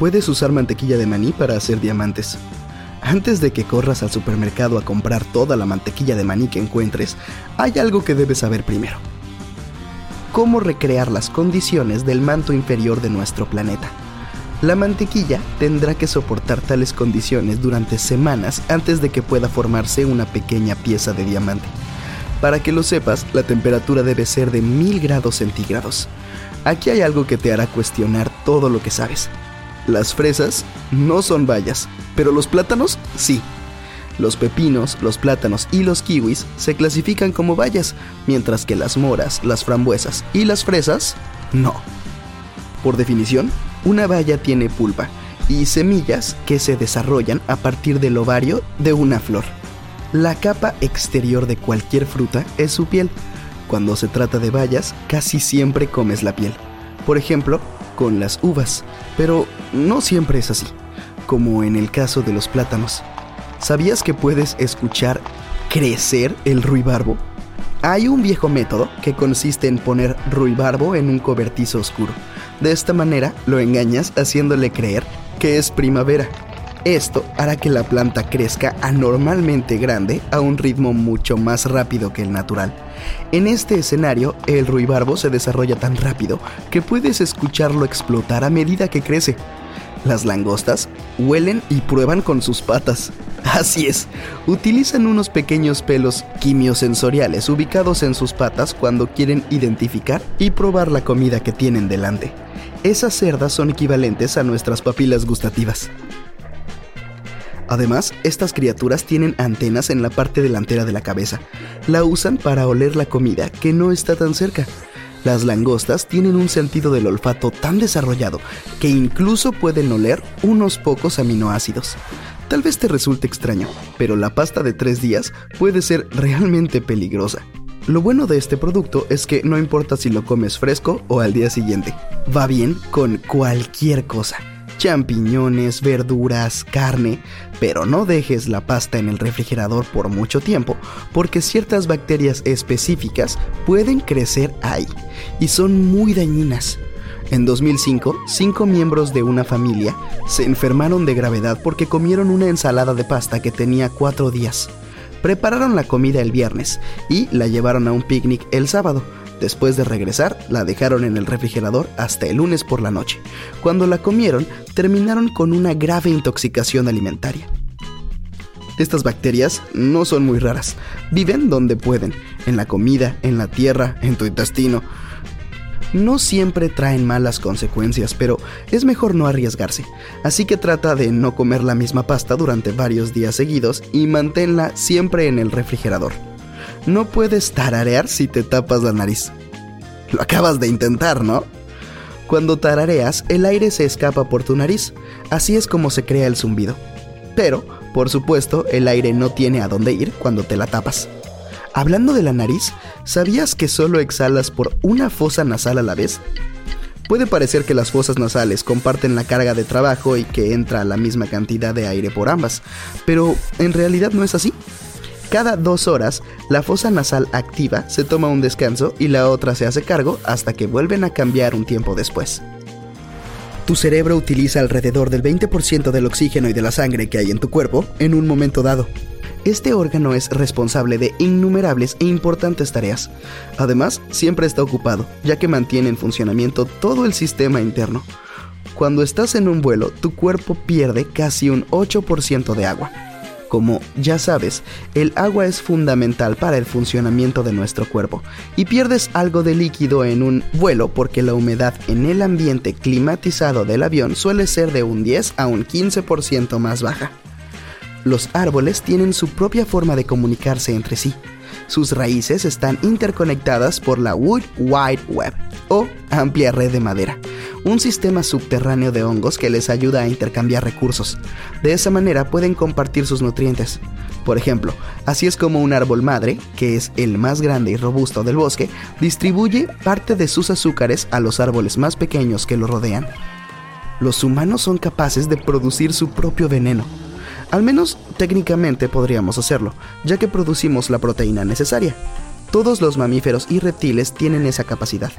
Puedes usar mantequilla de maní para hacer diamantes. Antes de que corras al supermercado a comprar toda la mantequilla de maní que encuentres, hay algo que debes saber primero. Cómo recrear las condiciones del manto inferior de nuestro planeta. La mantequilla tendrá que soportar tales condiciones durante semanas antes de que pueda formarse una pequeña pieza de diamante. Para que lo sepas, la temperatura debe ser de 1000 grados centígrados. Aquí hay algo que te hará cuestionar todo lo que sabes. Las fresas no son bayas, pero los plátanos sí. Los pepinos, los plátanos y los kiwis se clasifican como bayas, mientras que las moras, las frambuesas y las fresas no. Por definición, una baya tiene pulpa y semillas que se desarrollan a partir del ovario de una flor. La capa exterior de cualquier fruta es su piel. Cuando se trata de bayas, casi siempre comes la piel. Por ejemplo, con las uvas, pero no siempre es así, como en el caso de los plátanos. ¿Sabías que puedes escuchar crecer el ruibarbo? Hay un viejo método que consiste en poner ruibarbo en un cobertizo oscuro. De esta manera lo engañas haciéndole creer que es primavera. Esto hará que la planta crezca anormalmente grande a un ritmo mucho más rápido que el natural. En este escenario, el ruibarbo se desarrolla tan rápido que puedes escucharlo explotar a medida que crece. Las langostas huelen y prueban con sus patas. Así es, utilizan unos pequeños pelos quimiosensoriales ubicados en sus patas cuando quieren identificar y probar la comida que tienen delante. Esas cerdas son equivalentes a nuestras papilas gustativas. Además, estas criaturas tienen antenas en la parte delantera de la cabeza. La usan para oler la comida que no está tan cerca. Las langostas tienen un sentido del olfato tan desarrollado que incluso pueden oler unos pocos aminoácidos. Tal vez te resulte extraño, pero la pasta de tres días puede ser realmente peligrosa. Lo bueno de este producto es que no importa si lo comes fresco o al día siguiente, va bien con cualquier cosa champiñones, verduras, carne, pero no dejes la pasta en el refrigerador por mucho tiempo porque ciertas bacterias específicas pueden crecer ahí y son muy dañinas. En 2005, cinco miembros de una familia se enfermaron de gravedad porque comieron una ensalada de pasta que tenía cuatro días. Prepararon la comida el viernes y la llevaron a un picnic el sábado Después de regresar, la dejaron en el refrigerador hasta el lunes por la noche. Cuando la comieron, terminaron con una grave intoxicación alimentaria. Estas bacterias no son muy raras. Viven donde pueden, en la comida, en la tierra, en tu intestino. No siempre traen malas consecuencias, pero es mejor no arriesgarse. Así que trata de no comer la misma pasta durante varios días seguidos y manténla siempre en el refrigerador no puedes tararear si te tapas la nariz. Lo acabas de intentar, ¿no? Cuando tarareas, el aire se escapa por tu nariz. Así es como se crea el zumbido. Pero, por supuesto, el aire no tiene a dónde ir cuando te la tapas. Hablando de la nariz, ¿sabías que solo exhalas por una fosa nasal a la vez? Puede parecer que las fosas nasales comparten la carga de trabajo y que entra la misma cantidad de aire por ambas, pero en realidad no es así. Cada dos horas, la fosa nasal activa se toma un descanso y la otra se hace cargo hasta que vuelven a cambiar un tiempo después. Tu cerebro utiliza alrededor del 20% del oxígeno y de la sangre que hay en tu cuerpo en un momento dado. Este órgano es responsable de innumerables e importantes tareas. Además, siempre está ocupado, ya que mantiene en funcionamiento todo el sistema interno. Cuando estás en un vuelo, tu cuerpo pierde casi un 8% de agua. Como ya sabes, el agua es fundamental para el funcionamiento de nuestro cuerpo y pierdes algo de líquido en un vuelo porque la humedad en el ambiente climatizado del avión suele ser de un 10 a un 15% más baja. Los árboles tienen su propia forma de comunicarse entre sí. Sus raíces están interconectadas por la Wood Wide Web o amplia red de madera, un sistema subterráneo de hongos que les ayuda a intercambiar recursos. De esa manera pueden compartir sus nutrientes. Por ejemplo, así es como un árbol madre, que es el más grande y robusto del bosque, distribuye parte de sus azúcares a los árboles más pequeños que lo rodean. Los humanos son capaces de producir su propio veneno. Al menos técnicamente podríamos hacerlo, ya que producimos la proteína necesaria. Todos los mamíferos y reptiles tienen esa capacidad.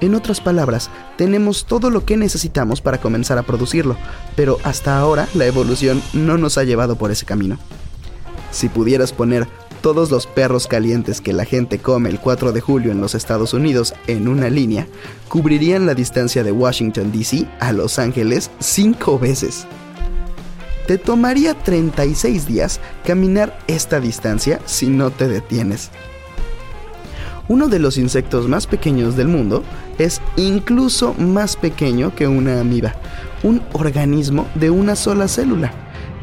En otras palabras, tenemos todo lo que necesitamos para comenzar a producirlo, pero hasta ahora la evolución no nos ha llevado por ese camino. Si pudieras poner todos los perros calientes que la gente come el 4 de julio en los Estados Unidos en una línea, cubrirían la distancia de Washington, D.C. a Los Ángeles cinco veces. Te tomaría 36 días caminar esta distancia si no te detienes. Uno de los insectos más pequeños del mundo es incluso más pequeño que una amiba, un organismo de una sola célula.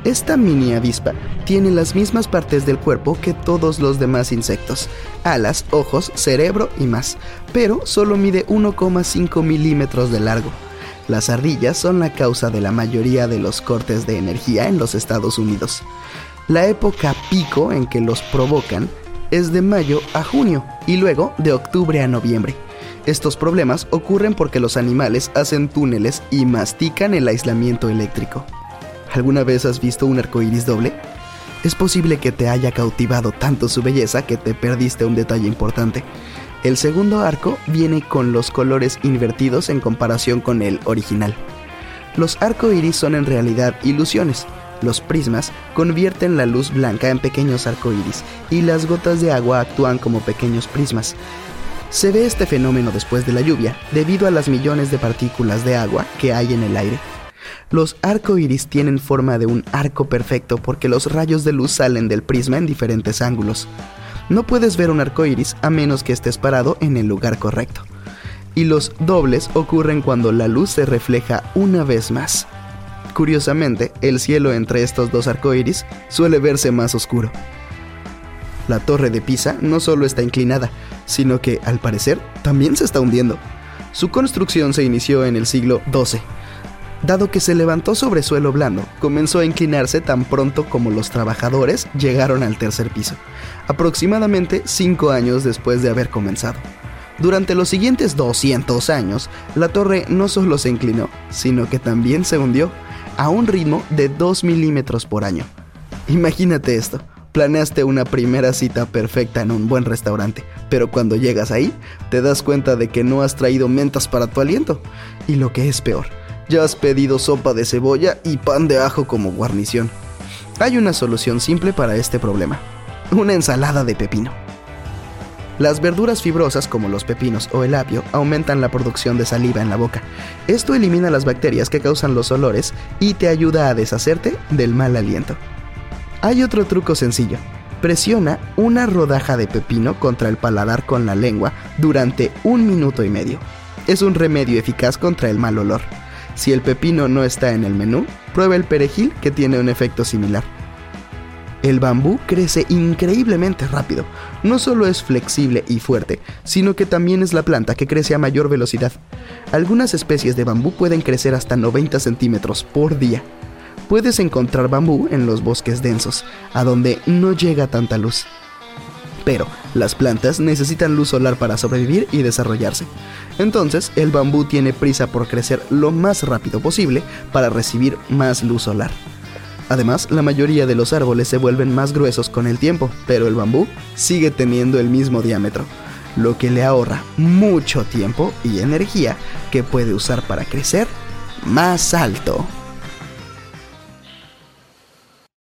Esta mini avispa tiene las mismas partes del cuerpo que todos los demás insectos, alas, ojos, cerebro y más, pero solo mide 1,5 milímetros de largo. Las ardillas son la causa de la mayoría de los cortes de energía en los Estados Unidos. La época pico en que los provocan es de mayo a junio y luego de octubre a noviembre. Estos problemas ocurren porque los animales hacen túneles y mastican el aislamiento eléctrico. ¿Alguna vez has visto un arco iris doble? Es posible que te haya cautivado tanto su belleza que te perdiste un detalle importante. El segundo arco viene con los colores invertidos en comparación con el original. Los arco iris son en realidad ilusiones. Los prismas convierten la luz blanca en pequeños arcoíris y las gotas de agua actúan como pequeños prismas. Se ve este fenómeno después de la lluvia debido a las millones de partículas de agua que hay en el aire. Los arcoíris tienen forma de un arco perfecto porque los rayos de luz salen del prisma en diferentes ángulos. No puedes ver un arco iris a menos que estés parado en el lugar correcto. Y los dobles ocurren cuando la luz se refleja una vez más. Curiosamente, el cielo entre estos dos arcoíris suele verse más oscuro. La torre de Pisa no solo está inclinada, sino que, al parecer, también se está hundiendo. Su construcción se inició en el siglo XII Dado que se levantó sobre suelo blando, comenzó a inclinarse tan pronto como los trabajadores llegaron al tercer piso, aproximadamente cinco años después de haber comenzado. Durante los siguientes 200 años, la torre no solo se inclinó, sino que también se hundió a un ritmo de 2 milímetros por año. Imagínate esto, planeaste una primera cita perfecta en un buen restaurante, pero cuando llegas ahí, te das cuenta de que no has traído mentas para tu aliento. Y lo que es peor, ya has pedido sopa de cebolla y pan de ajo como guarnición. Hay una solución simple para este problema. Una ensalada de pepino. Las verduras fibrosas como los pepinos o el apio aumentan la producción de saliva en la boca. Esto elimina las bacterias que causan los olores y te ayuda a deshacerte del mal aliento. Hay otro truco sencillo. Presiona una rodaja de pepino contra el paladar con la lengua durante un minuto y medio. Es un remedio eficaz contra el mal olor. Si el pepino no está en el menú, prueba el perejil que tiene un efecto similar. El bambú crece increíblemente rápido. No solo es flexible y fuerte, sino que también es la planta que crece a mayor velocidad. Algunas especies de bambú pueden crecer hasta 90 centímetros por día. Puedes encontrar bambú en los bosques densos, a donde no llega tanta luz. Pero las plantas necesitan luz solar para sobrevivir y desarrollarse. Entonces, el bambú tiene prisa por crecer lo más rápido posible para recibir más luz solar. Además, la mayoría de los árboles se vuelven más gruesos con el tiempo, pero el bambú sigue teniendo el mismo diámetro, lo que le ahorra mucho tiempo y energía que puede usar para crecer más alto.